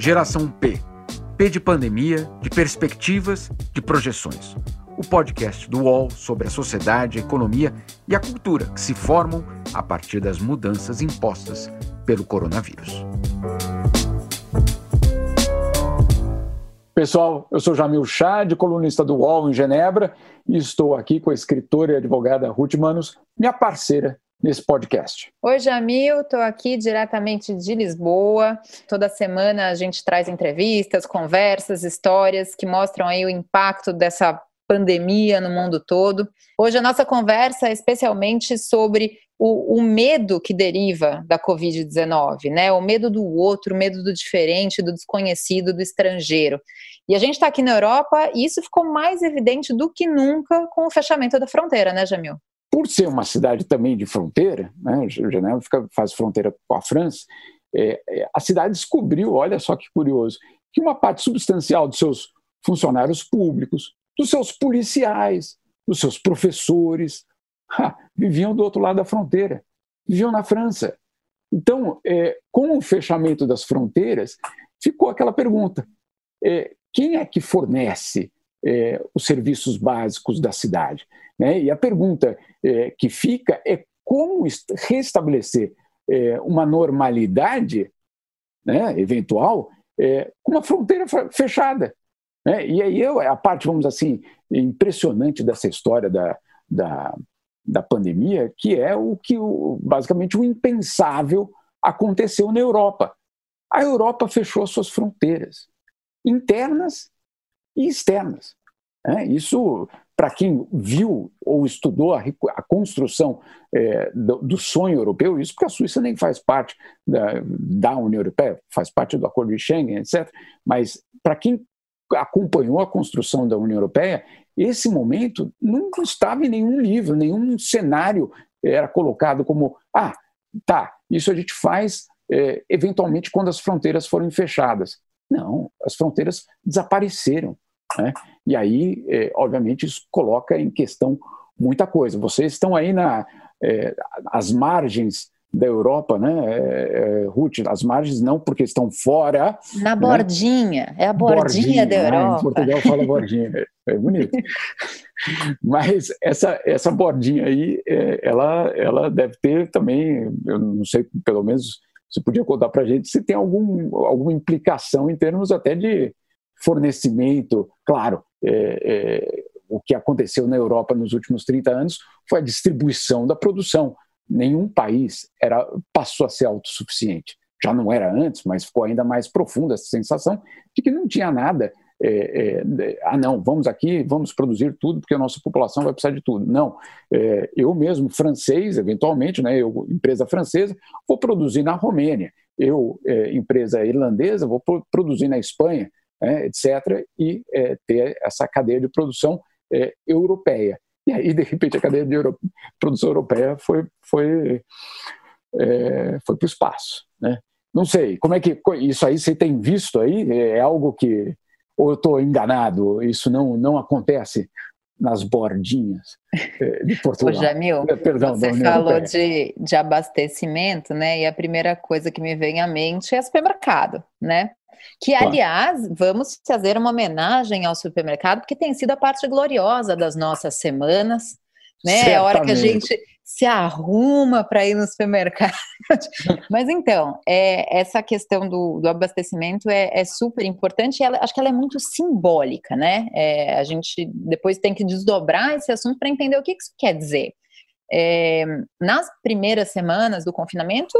Geração P. P de pandemia, de perspectivas, de projeções. O podcast do UOL sobre a sociedade, a economia e a cultura que se formam a partir das mudanças impostas pelo coronavírus. Pessoal, eu sou Jamil Chad, colunista do UOL em Genebra, e estou aqui com a escritora e advogada Ruth Manos, minha parceira nesse podcast. Oi, Jamil, estou aqui diretamente de Lisboa. Toda semana a gente traz entrevistas, conversas, histórias que mostram aí o impacto dessa pandemia no mundo todo. Hoje a nossa conversa é especialmente sobre o, o medo que deriva da Covid-19, né? O medo do outro, o medo do diferente, do desconhecido, do estrangeiro. E a gente está aqui na Europa e isso ficou mais evidente do que nunca com o fechamento da fronteira, né, Jamil? Por ser uma cidade também de fronteira, né, Genebra fica, faz fronteira com a França, é, é, a cidade descobriu, olha só que curioso, que uma parte substancial dos seus funcionários públicos, dos seus policiais, dos seus professores, ha, viviam do outro lado da fronteira, viviam na França. Então, é, com o fechamento das fronteiras, ficou aquela pergunta: é, quem é que fornece é, os serviços básicos da cidade. Né? E a pergunta é, que fica é como restabelecer é, uma normalidade né, eventual é, com uma fronteira fechada. Né? E aí eu, a parte, vamos assim, impressionante dessa história da, da, da pandemia, que é o que o, basicamente o impensável aconteceu na Europa. A Europa fechou suas fronteiras internas e externas. É, isso, para quem viu ou estudou a, a construção é, do, do, sonho europeu, isso porque a Suíça nem faz parte da, da União Europeia, faz parte do Acordo de Schengen, etc. Mas para quem acompanhou a construção da União Europeia, esse momento não estava em nenhum livro, nenhum cenário era colocado como ah, tá, isso a gente faz é, eventualmente quando as fronteiras forem fechadas. Não, as fronteiras desapareceram. Né? E aí, é, obviamente, isso coloca em questão muita coisa. Vocês estão aí na, é, as margens da Europa, né, é, é, Ruth, as margens não porque estão fora. Na né? bordinha, é a bordinha, bordinha da Europa. Né? Em Portugal fala bordinha, é, é bonito. Mas essa, essa bordinha aí, é, ela, ela deve ter também, eu não sei, pelo menos você podia contar para a gente se tem algum, alguma implicação em termos até de fornecimento. Claro, é, é, o que aconteceu na Europa nos últimos 30 anos foi a distribuição da produção. Nenhum país era, passou a ser autossuficiente. Já não era antes, mas ficou ainda mais profunda essa sensação de que não tinha nada. É, é, ah, não, vamos aqui, vamos produzir tudo, porque a nossa população vai precisar de tudo. Não, é, eu mesmo, francês, eventualmente, né, eu, empresa francesa, vou produzir na Romênia. Eu, é, empresa irlandesa, vou produzir na Espanha né, etc., e é, ter essa cadeia de produção é, europeia. E aí, de repente, a cadeia de euro... produção europeia foi, foi, foi para o espaço. Né? Não sei, como é que isso aí você tem visto aí? É algo que. Ou eu estou enganado? Isso não, não acontece nas bordinhas é, de Portugal. Ô, Jamil, é, Perdão, você falou de, de abastecimento, né? E a primeira coisa que me vem à mente é supermercado, né? Que, aliás, vamos fazer uma homenagem ao supermercado, porque tem sido a parte gloriosa das nossas semanas, né? É a hora que a gente se arruma para ir no supermercado. Mas então, é, essa questão do, do abastecimento é, é, super importante e ela, acho que ela é muito simbólica, né? É, a gente depois tem que desdobrar esse assunto para entender o que isso quer dizer. É, nas primeiras semanas do confinamento,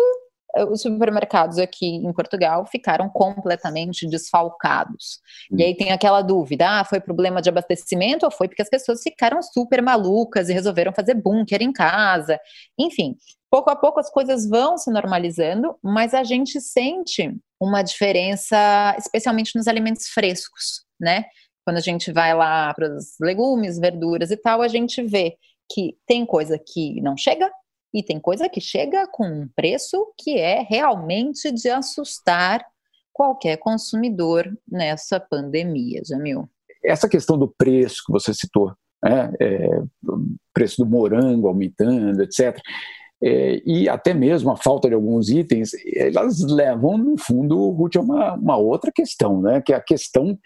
os supermercados aqui em Portugal ficaram completamente desfalcados. Hum. E aí tem aquela dúvida: ah, foi problema de abastecimento ou foi porque as pessoas ficaram super malucas e resolveram fazer bunker em casa? Enfim, pouco a pouco as coisas vão se normalizando, mas a gente sente uma diferença, especialmente nos alimentos frescos, né? Quando a gente vai lá para os legumes, verduras e tal, a gente vê que tem coisa que não chega e tem coisa que chega com um preço que é realmente de assustar qualquer consumidor nessa pandemia, Jamil. Essa questão do preço que você citou, né, é, preço do morango aumentando, etc. é, e até mesmo a falta de alguns itens, elas levam, no fundo, Ruth, a uma, uma outra questão, né? que é a questão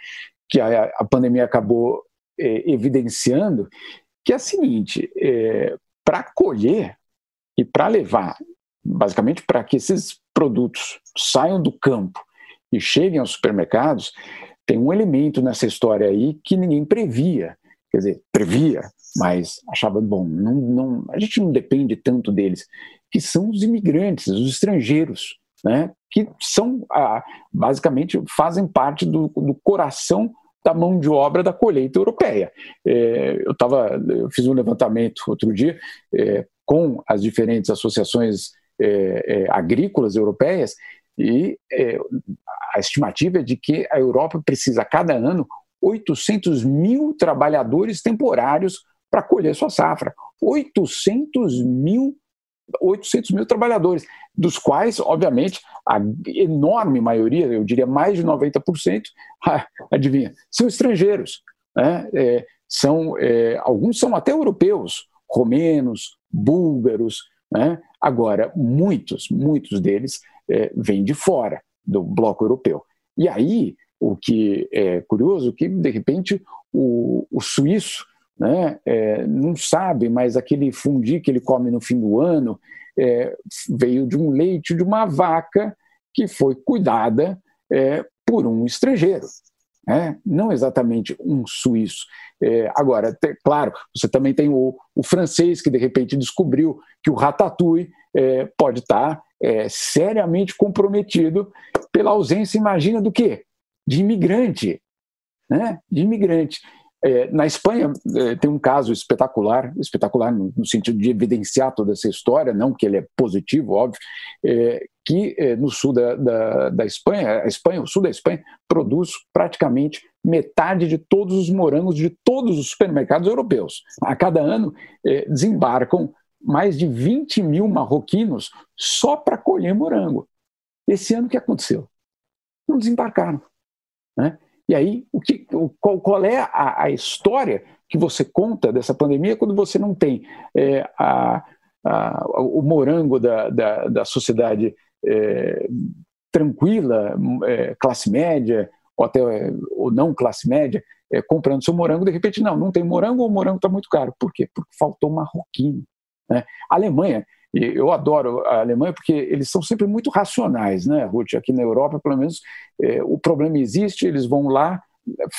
que a, a pandemia acabou é, evidenciando, que é a seguinte: é, para colher e para levar, basicamente para que esses produtos saiam do campo e cheguem aos supermercados, tem um elemento nessa história aí que ninguém previa. Quer dizer, previa, mas achava, bom, não, não, a gente não depende tanto deles, que são os imigrantes, os estrangeiros, né, que são, ah, basicamente, fazem parte do, do coração da mão de obra da colheita europeia. É, eu, tava, eu fiz um levantamento outro dia é, com as diferentes associações é, é agrícolas europeias e é, a estimativa é de que a Europa precisa, cada ano, 800 mil trabalhadores temporários para colher sua safra. 800 mil 800 mil trabalhadores, dos quais, obviamente, a enorme maioria, eu diria mais de 90%, adivinha, são estrangeiros. Né? É, são, é, alguns são até europeus, romenos, búlgaros. Né? Agora, muitos, muitos deles é, vêm de fora do bloco europeu. E aí, o que é curioso, que de repente o, o suíço né, é, não sabe, mas aquele fundi que ele come no fim do ano é, veio de um leite de uma vaca que foi cuidada é, por um estrangeiro. Né? não exatamente um suíço. É, agora, te, claro, você também tem o, o, francês que de repente descobriu que o ratatouille é, pode estar é, seriamente comprometido pela ausência, imagina do quê? De imigrante. Né? De imigrante. É, na Espanha é, tem um caso espetacular, espetacular no, no, sentido de evidenciar toda essa história, não que ele é positivo, óbvio, é, que é, no sul da, da, da, Espanha, a Espanha, o sul da Espanha, produz praticamente metade de todos os morangos de todos os supermercados europeus. A cada ano é, desembarcam mais de 20 mil marroquinos só para colher morango. Esse ano o que aconteceu? Não desembarcaram. Né? E aí, o que, qual, qual, é a, a, história que você conta dessa pandemia quando você não tem é, a, a, o morango da, da, da sociedade é, tranquila, é, classe média, ou até ou não classe média, é, comprando seu morango, de repente, não, não tem morango ou o morango está muito caro. Por quê? Porque faltou marroquino. Né? A Alemanha, eu adoro a Alemanha porque eles são sempre muito racionais, né, Ruth? Aqui na Europa, pelo menos, é, o problema existe, eles vão lá,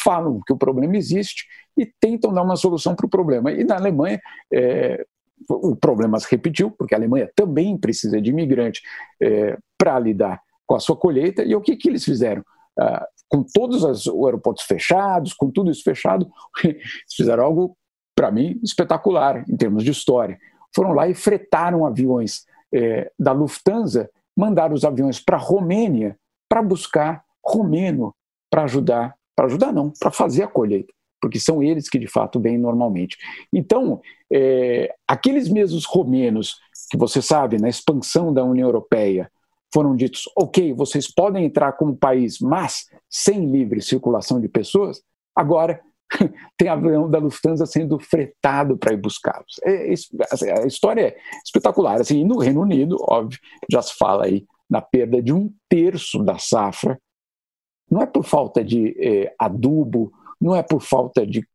falam que o problema existe e tentam dar uma solução para o problema. E na Alemanha, é, o problema se repetiu, porque a Alemanha também precisa de imigrante é, para lidar com a sua colheita. E o que, que eles fizeram? Ah, com todos os aeroportos fechados, com tudo isso fechado, eles fizeram algo, para mim, espetacular em termos de história foram lá e fretaram aviões é, da Lufthansa, mandaram os aviões para a Romênia para buscar romeno para ajudar, para ajudar não, para fazer a colheita, porque são eles que de fato vêm normalmente. Então, é, aqueles mesmos romenos que você sabe, na expansão da União Europeia, foram ditos, ok, vocês podem entrar como país, mas sem livre circulação de pessoas, agora tem avião da Lufthansa sendo fretado para ir buscá-los. É, assim, a história é espetacular. Assim, no Reino Unido, óbvio, já se fala aí na perda de um terço da safra. Não é por falta de é, adubo, não é por falta de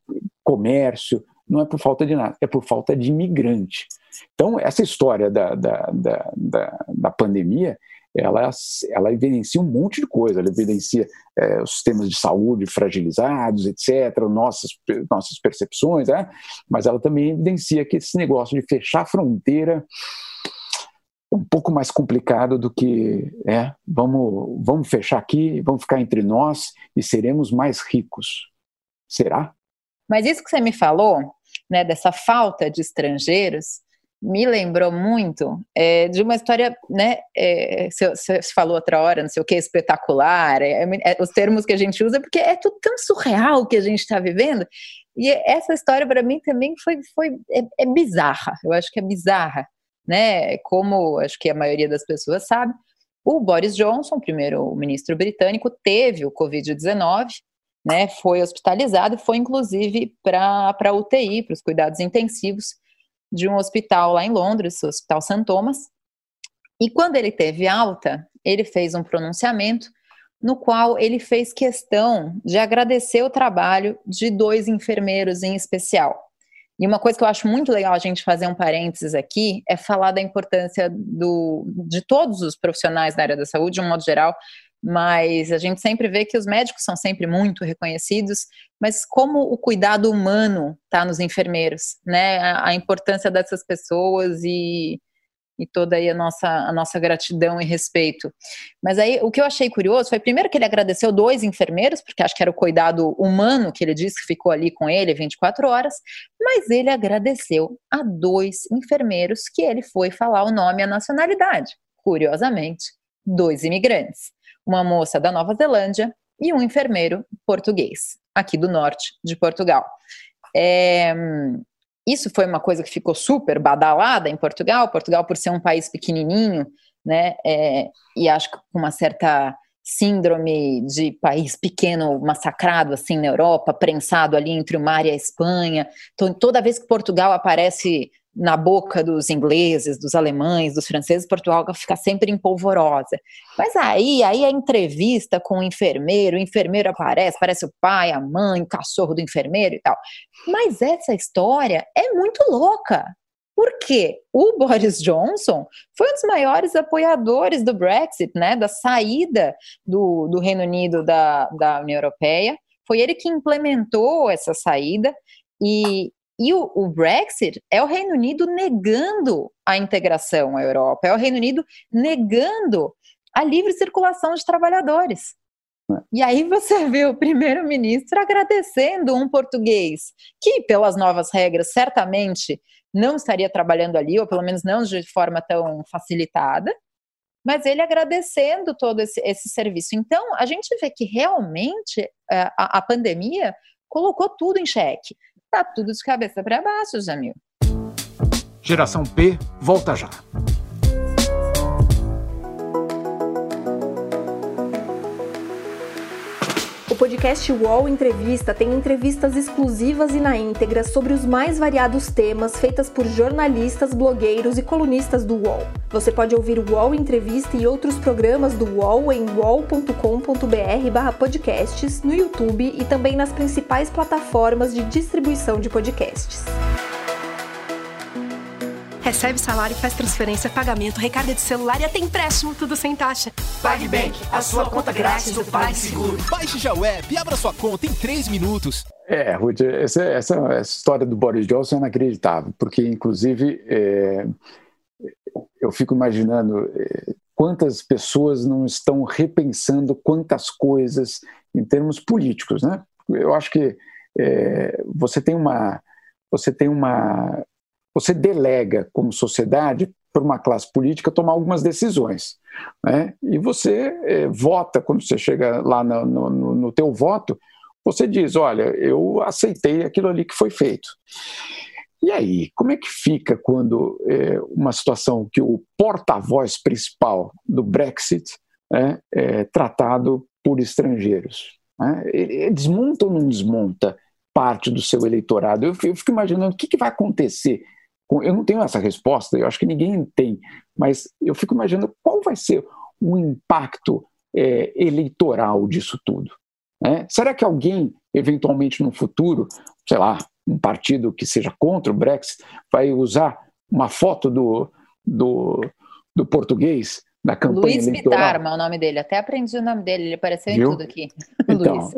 comércio, não é por falta de nada, é por falta de imigrante. Então, essa história da, da, da, da, da pandemia ela, ela evidencia um monte de coisa, ela evidencia é, os sistemas de saúde fragilizados, etc., nossas, nossas percepções, né? mas ela também evidencia que esse negócio de fechar a fronteira é um pouco mais complicado do que é, vamos, vamos fechar aqui, vamos ficar entre nós e seremos mais ricos. Será? Mas isso que você me falou, né, dessa falta de estrangeiros, me lembrou muito é, de uma história, né? É, você, falou outra hora, não sei o que, espetacular, é, é, os termos que a gente usa, porque é tudo tão surreal que a gente está vivendo. E essa história para mim também foi, foi é, é, bizarra. Eu acho que é bizarra, né? Como acho que a maioria das pessoas sabe, o Boris Johnson, primeiro-ministro britânico, teve o Covid-19. Né, foi hospitalizado, foi inclusive para a UTI, para os cuidados intensivos, de um hospital lá em Londres, o Hospital St. Thomas. E quando ele teve alta, ele fez um pronunciamento no qual ele fez questão de agradecer o trabalho de dois enfermeiros em especial. E uma coisa que eu acho muito legal a gente fazer um parênteses aqui é falar da importância do, de todos os profissionais da área da saúde, de um modo geral, mas a gente sempre vê que os médicos são sempre muito reconhecidos, mas como o cuidado humano está nos enfermeiros, né? A, a importância dessas pessoas e e toda a nossa, a nossa gratidão e respeito. Mas aí o que eu achei curioso foi primeiro que ele agradeceu dois enfermeiros, porque acho que era o cuidado humano que ele disse que ficou ali com ele 24 horas, mas ele agradeceu a dois enfermeiros que ele foi falar o nome e a nacionalidade. Curiosamente, dois imigrantes, uma moça da Nova Zelândia e um enfermeiro português, aqui do norte de Portugal. É, isso foi uma coisa que ficou super badalada em Portugal. Portugal, por ser um país pequenininho, né, é, e acho que com uma certa síndrome de país pequeno massacrado assim na Europa, prensado ali entre o mar e a Espanha. Então, toda vez que Portugal aparece na boca dos ingleses, dos alemães, dos franceses, Portugal fica sempre em polvorosa. Mas aí, aí a entrevista com o enfermeiro, o enfermeiro aparece, parece o pai, a mãe, o cachorro do enfermeiro e tal. Mas essa história é muito louca. Porque o Boris Johnson foi um dos maiores apoiadores do Brexit, né, da saída do, do Reino Unido da, da União Europeia. Foi ele que implementou essa saída. E, e o, o, Brexit é o Reino Unido negando a integração à Europa, é o Reino Unido negando a livre circulação de trabalhadores. E aí você vê o primeiro-ministro agradecendo um português que, pelas novas regras, certamente não estaria trabalhando ali, ou pelo menos não de forma tão facilitada, mas ele agradecendo todo esse, esse serviço. Então, a gente vê que realmente é, a, a pandemia colocou tudo em xeque. Tá tudo de cabeça para baixo, Jamil. Geração P volta já. Podcast UOL Entrevista tem entrevistas exclusivas e na íntegra sobre os mais variados temas feitas por jornalistas, blogueiros e colunistas do UOL. Você pode ouvir o Entrevista e outros programas do UOL em uol.com.br/podcasts no YouTube e também nas principais plataformas de distribuição de podcasts. Recebe salário, faz transferência, pagamento, recarga de celular e até empréstimo, tudo sem taxa. PagBank, a sua conta grátis do PagSeguro. Baixe já o app e abra sua conta em 3 minutos. É, Ruth, essa, essa, essa, história do Boris Johnson é inacreditável, porque, inclusive, é, eu fico imaginando é, quantas pessoas não estão repensando quantas coisas em termos políticos, né? Eu acho que é, você tem uma você tem uma você delega como sociedade para uma classe política tomar algumas decisões, né? E você é, vota quando você chega lá no, no, no teu voto, você diz, olha, eu aceitei aquilo ali que foi feito. E aí, como é que fica quando é, uma situação que o porta-voz principal do Brexit é, é tratado por estrangeiros? Né? Ele desmonta ou não desmonta parte do seu eleitorado? Eu fico imaginando o que, que vai acontecer. Eu não tenho essa resposta, eu acho que ninguém tem, mas eu fico imaginando qual vai ser o impacto é, eleitoral disso tudo. Né? Será que alguém, eventualmente no futuro, sei lá, um partido que seja contra o Brexit vai usar uma foto do, do, do português na campanha Luiz eleitoral. Pitarma é o nome dele, até aprendi o nome dele, ele apareceu Viu? em tudo aqui. Então,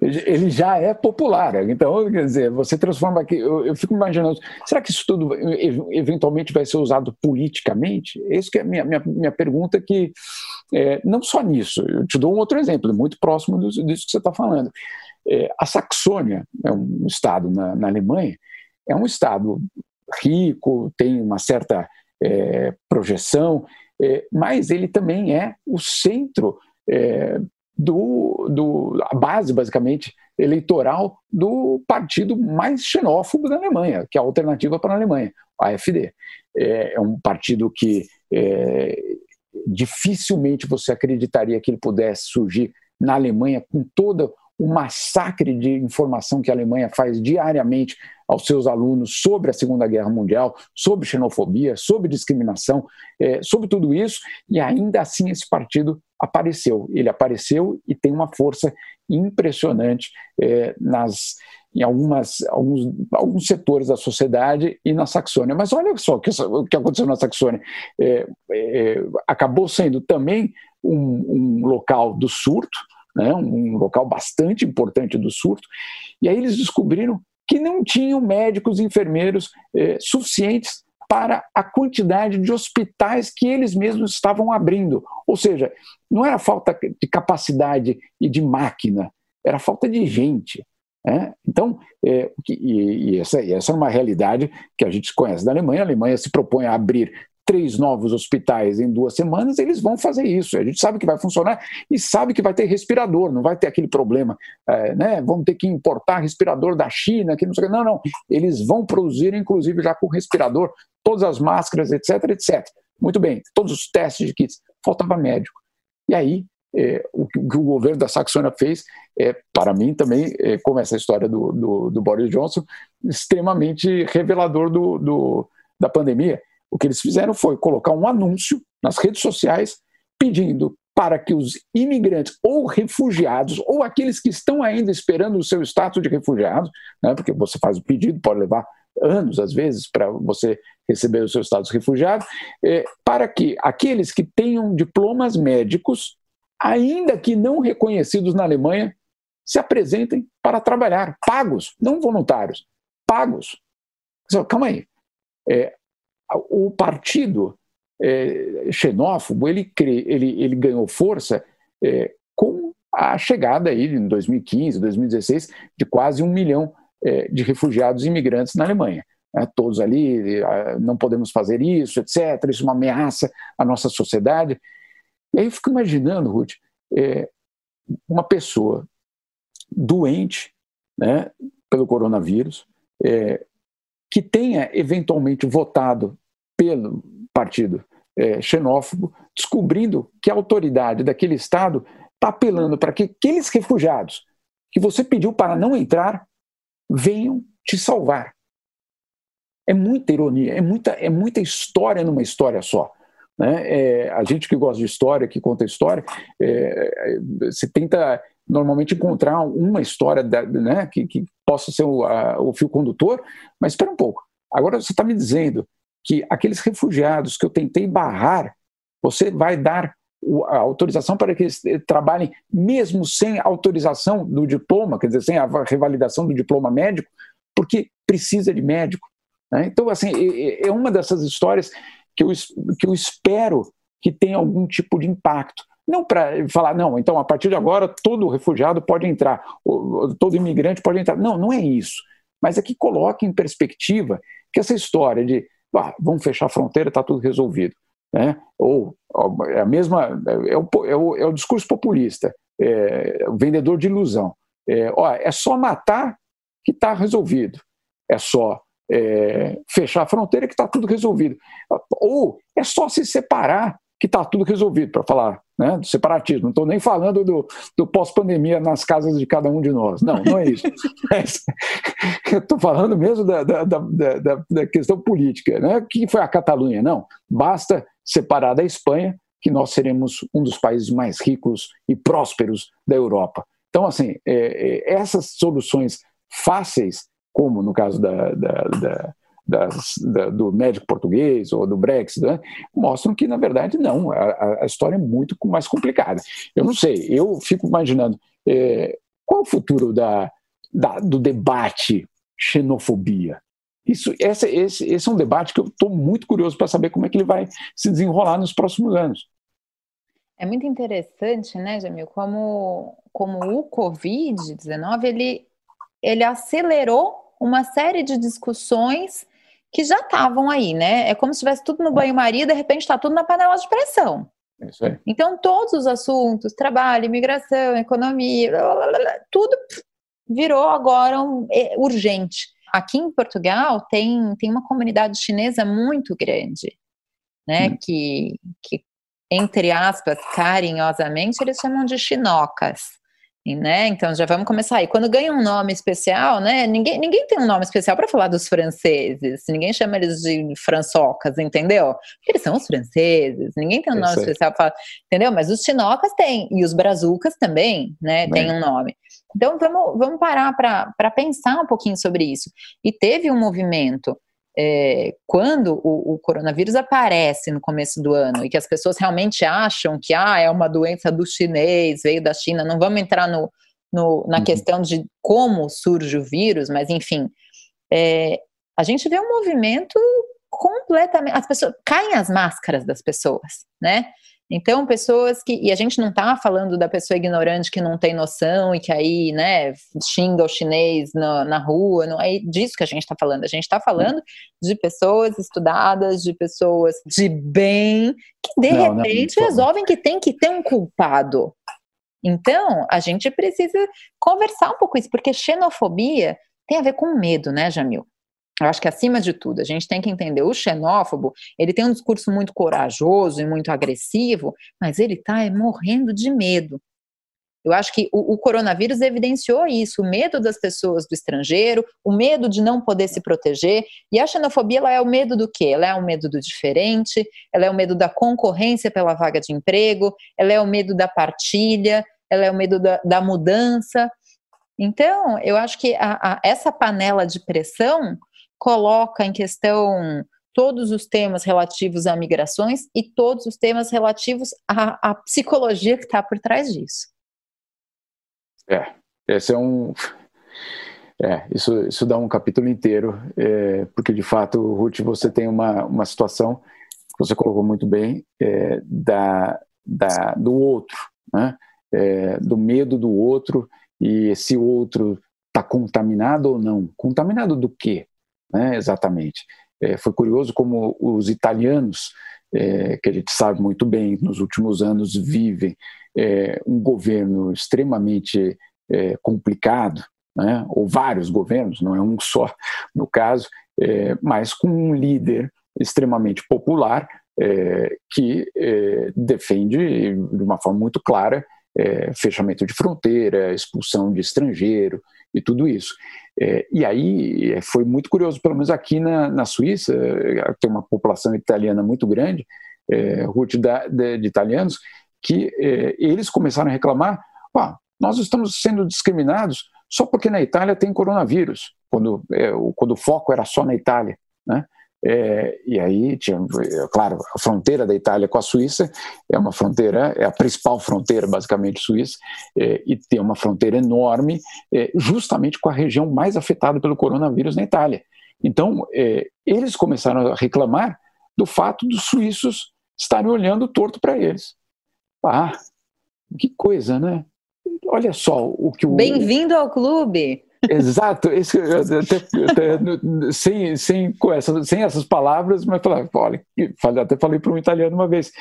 ele, ele, já é popular, então, quer dizer, você transforma aqui, eu, eu, fico imaginando, será que isso tudo eventualmente vai ser usado politicamente? Essa que é a minha, minha, minha pergunta que, é, não só nisso, eu te dou um outro exemplo, muito próximo disso, disso que você está falando. É, a Saxônia é um estado na, na Alemanha, é um estado rico, tem uma certa é, projeção, é, mas ele também é o centro é, do, do, a base, basicamente, eleitoral do partido mais xenófobo da Alemanha, que é a Alternativa para a Alemanha, a AfD. É, é um partido que é, dificilmente você acreditaria que ele pudesse surgir na Alemanha com todo o massacre de informação que a Alemanha faz diariamente aos seus alunos sobre a Segunda Guerra Mundial, sobre xenofobia, sobre discriminação, é, sobre tudo isso, e ainda assim esse partido apareceu. Ele apareceu e tem uma força impressionante é, nas, em algumas, alguns, alguns setores da sociedade e na Saxônia. Mas olha só que, o que aconteceu na Saxônia. É, é, acabou sendo também um, um local do surto, né, um local bastante importante do surto, e aí eles descobriram que não tinham médicos e enfermeiros eh, suficientes para a quantidade de hospitais que eles mesmos estavam abrindo. Ou seja, não era falta de capacidade e de máquina, era falta de gente. Né? Então, é, e, e essa, essa é uma realidade que a gente conhece da Alemanha. A Alemanha se propõe a abrir três novos hospitais em duas semanas, eles vão fazer isso. A gente sabe que vai funcionar e sabe que vai ter respirador, não vai ter aquele problema, é, né? Vamos ter que importar respirador da China, que não sei Não, não. Eles vão produzir, inclusive, já com respirador, todas as máscaras, etc, etc. Muito bem, todos os testes de kits. Faltava médico. E aí, é, o que o governo da Saxônia fez, é, para mim também, é, como essa história do, do, do, Boris Johnson, extremamente revelador do, do da pandemia o que eles fizeram foi colocar um anúncio nas redes sociais pedindo para que os imigrantes ou refugiados, ou aqueles que estão ainda esperando o seu status de refugiado, né, porque você faz o pedido, pode levar anos, às vezes, para você receber o seu status de refugiado, é, para que aqueles que tenham diplomas médicos, ainda que não reconhecidos na Alemanha, se apresentem para trabalhar, pagos, não voluntários, pagos. Calma aí. É, o partido é, xenófobo ele, ele, ele ganhou força é, com a chegada aí em 2015, 2016 de quase um milhão é, de refugiados e imigrantes na Alemanha. Né? Todos ali, não podemos fazer isso, etc. Isso é uma ameaça à nossa sociedade. E aí eu fico imaginando, Ruth, é, uma pessoa doente né, pelo coronavírus, é, que tenha eventualmente votado pelo partido é, xenófobo, descobrindo que a autoridade daquele Estado está apelando para que aqueles refugiados que você pediu para não entrar venham te salvar. É muita ironia, é muita, é muita história numa história só. Né? É, a gente que gosta de história, que conta história, é, você tenta normalmente encontrar uma história da, né, que, que, possa ser o, a, o fio condutor, mas espera um pouco. Agora você está me dizendo que aqueles refugiados que eu tentei barrar, você vai dar a autorização para que eles trabalhem mesmo sem autorização do diploma, quer dizer, sem a revalidação do diploma médico, porque precisa de médico. Né? Então, assim, é uma dessas histórias que eu, que eu espero que tenha algum tipo de impacto. Não para falar, não, então a partir de agora todo refugiado pode entrar, todo imigrante pode entrar. Não, não é isso. Mas é que coloque em perspectiva que essa história de ah, vamos fechar a fronteira, está tudo resolvido. Né? Ou é a mesma, é o, é o, é o discurso populista, é, o vendedor de ilusão. É, ó, é só matar que está resolvido. É só é, fechar a fronteira que está tudo resolvido. Ou é só se separar que está tudo resolvido, para falar né, do separatismo. Não estou nem falando do, do pós-pandemia nas casas de cada um de nós. Não, não é isso. eu estou falando mesmo da, da, da, da, questão política. Né? O que foi a Catalunha? Não. Basta separar da Espanha que nós seremos um dos países mais ricos e prósperos da Europa. Então, assim, é, é, essas soluções fáceis, como no caso da, da das, da, do médico português ou do Brexit, né, mostram que, na verdade, não, a, a, história é muito mais complicada. Eu não sei, eu fico imaginando é, qual o futuro da, da, do debate xenofobia. Isso, esse, esse, esse é um debate que eu estou muito curioso para saber como é que ele vai se desenrolar nos próximos anos. É muito interessante, né, Jamil, como, como o Covid-19 ele, ele acelerou uma série de discussões que já estavam aí, né? É como se estivesse tudo no banho-maria, de repente está tudo na panela de pressão. É. Então, todos os assuntos, trabalho, imigração, economia, blá, blá, blá, tudo virou agora um, é, urgente. Aqui em Portugal tem, tem uma comunidade chinesa muito grande, né? Hum. Que, que, entre aspas, carinhosamente, eles chamam de chinocas. Né? Então já vamos começar aí. Quando ganha um nome especial, né? Ninguém, ninguém tem um nome especial para falar dos franceses. Ninguém chama eles de françocas, entendeu? Porque eles são os franceses. Ninguém tem um nome especial para falar, entendeu? Mas os chinocas têm e os brazucas também, né? Tem um nome. Então vamos, vamos parar para pensar um pouquinho sobre isso. E teve um movimento é, quando o, o, coronavírus aparece no começo do ano e que as pessoas realmente acham que ah, é uma doença do chinês, veio da China, não vamos entrar no, no na uhum. questão de como surge o vírus, mas enfim, é, a gente vê um movimento completamente. As pessoas caem as máscaras das pessoas, né? Então, pessoas que. E a gente não está falando da pessoa ignorante que não tem noção e que aí, né, xinga o chinês na, na rua, não é disso que a gente está falando. A gente está falando de pessoas estudadas, de pessoas de bem, que de não, repente não, resolvem que tem que ter um culpado. Então, a gente precisa conversar um pouco isso, porque xenofobia tem a ver com medo, né, Jamil? Eu acho que acima de tudo, a gente tem que entender o xenófobo, ele tem um discurso muito corajoso e muito agressivo, mas ele está morrendo de medo. Eu acho que o, o, coronavírus evidenciou isso, o medo das pessoas do estrangeiro, o medo de não poder se proteger. E a xenofobia ela é o medo do quê? Ela é o medo do diferente, ela é o medo da concorrência pela vaga de emprego, ela é o medo da partilha, ela é o medo da, da mudança. Então, eu acho que a, a, essa panela de pressão coloca em questão todos os temas relativos a migrações e todos os temas relativos à, à psicologia que está por trás disso. É, esse é um. É, isso, isso dá um capítulo inteiro, é, porque de fato, Ruth, você tem uma, uma situação que você colocou muito bem é, da, da, do outro, né? É, do medo do outro e esse outro está contaminado ou não. Contaminado do quê? Né, exatamente. É, foi curioso como os italianos, é, que a gente sabe muito bem, nos últimos anos vivem é, um governo extremamente é, complicado, né, ou vários governos, não é um só no caso, é, mas com um líder extremamente popular é, que defende de uma forma muito clara fechamento de fronteira, expulsão de estrangeiro e tudo isso. É, e aí é, foi muito curioso, pelo menos aqui na, na Suíça, é, tem uma população italiana muito grande, é, Ruth, da, de, de, italianos, que é, eles começaram a reclamar: ah, nós estamos sendo discriminados só porque na Itália tem coronavírus, quando, é, quando o foco era só na Itália. Né? É, e aí tinha, claro, a fronteira da Itália com a Suíça é uma fronteira, é a principal fronteira basicamente suíça, é, e tem uma fronteira enorme, é, justamente com a região mais afetada pelo coronavírus na Itália. Então, é, eles começaram a reclamar do fato dos suíços estarem olhando torto para eles. Ah, que coisa, né? Olha só o que o. Bem-vindo ao clube! Exato, esse, até, até, sem, sem, com essa, sem essas palavras, mas falei, olha, até falei para um italiano uma vez,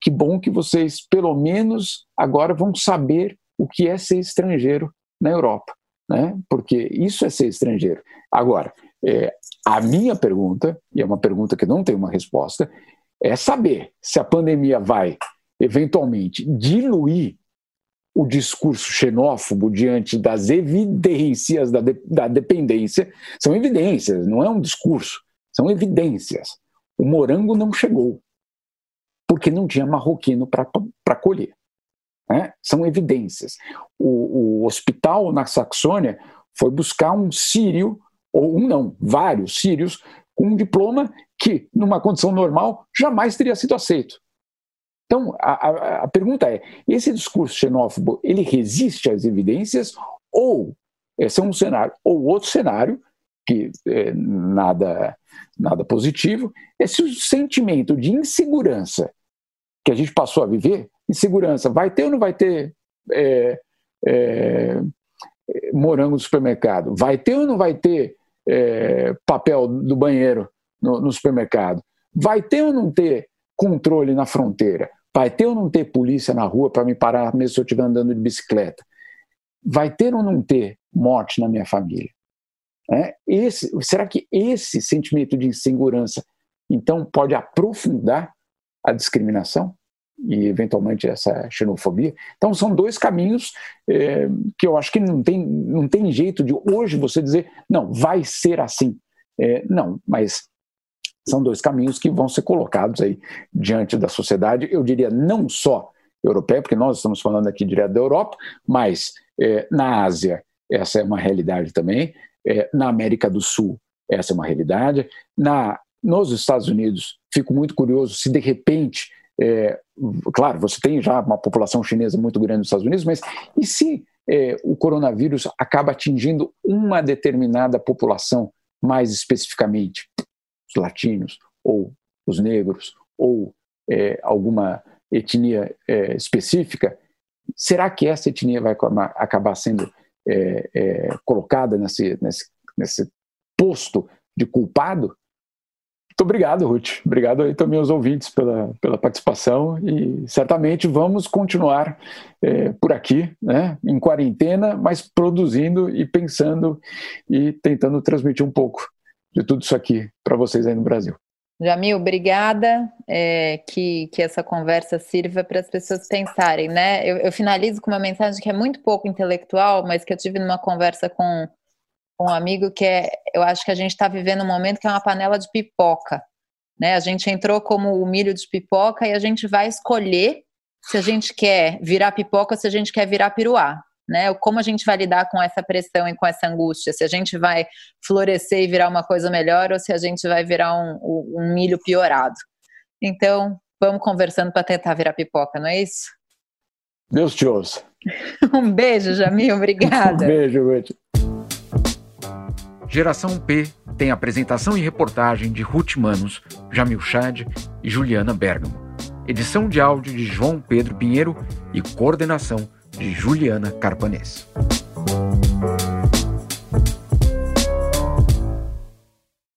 que bom que vocês, pelo menos, agora vão saber o que é ser estrangeiro na Europa, né? porque isso é ser estrangeiro. Agora, é, a minha pergunta, e é uma pergunta que não tem uma resposta, é saber se a pandemia vai, eventualmente, diluir o discurso xenófobo diante das evidências da, de, da dependência. São evidências, não é um discurso, são evidências. O morango não chegou, porque não tinha marroquino para colher. Né? São evidências. O, o hospital na Saxônia foi buscar um sírio, ou um não, vários sírios, com um diploma que, numa condição normal, jamais teria sido aceito. Então, a, a, a, pergunta é: esse discurso xenófobo ele resiste às evidências ou esse é um cenário ou outro cenário que é nada nada positivo, esse sentimento de insegurança que a gente passou a viver, insegurança, vai ter ou não vai ter é, é, morango no supermercado? Vai ter ou não vai ter é, papel do banheiro no, no supermercado? Vai ter ou não ter controle na fronteira? Vai ter ou não ter polícia na rua para me parar mesmo se eu estiver andando de bicicleta? Vai ter ou não ter morte na minha família? É, esse, será que esse sentimento de insegurança, então, pode aprofundar a discriminação? e eventualmente essa xenofobia. Então são dois caminhos é, que eu acho que não tem, não tem jeito de hoje você dizer não vai ser assim. É, não, mas são dois caminhos que vão ser colocados aí diante da sociedade. Eu diria não só europeia, porque nós estamos falando aqui direto da Europa, mas é, na Ásia essa é uma realidade também, é, na América do Sul essa é uma realidade, na nos Estados Unidos fico muito curioso se de repente é, claro, você tem já uma população chinesa muito grande nos Estados Unidos, mas e se é, o coronavírus acaba atingindo uma determinada população mais especificamente? Os latinos, ou os negros, ou é, alguma etnia é, específica, será que essa etnia vai acabar sendo é, é, colocada nesse, nesse, nesse posto de culpado? Muito obrigado, Ruth. Obrigado aí também aos ouvintes pela, pela participação e certamente vamos continuar é, por aqui, né, em quarentena, mas produzindo e pensando e tentando transmitir um pouco de tudo isso aqui para vocês aí no Brasil. Jamil, obrigada. É, que, que essa conversa sirva para as pessoas pensarem, né? Eu, eu, finalizo com uma mensagem que é muito pouco intelectual, mas que eu tive numa conversa com, com um amigo que é, eu acho que a gente está vivendo um momento que é uma panela de pipoca, né? A gente entrou como o milho de pipoca e a gente vai escolher se a gente quer virar pipoca ou se a gente quer virar piruá né? Como a gente vai lidar com essa pressão e com essa angústia? Se a gente vai florescer e virar uma coisa melhor ou se a gente vai virar um, um milho piorado. Então, vamos conversando para tentar virar pipoca, não é isso? Deus te ouça. um beijo, Jamil, obrigada. um beijo, Ruth. Geração P tem apresentação e reportagem de Ruth Manos, Jamil Chad e Juliana Bergamo. Edição de áudio de João Pedro Pinheiro e coordenação de Juliana Carpanês.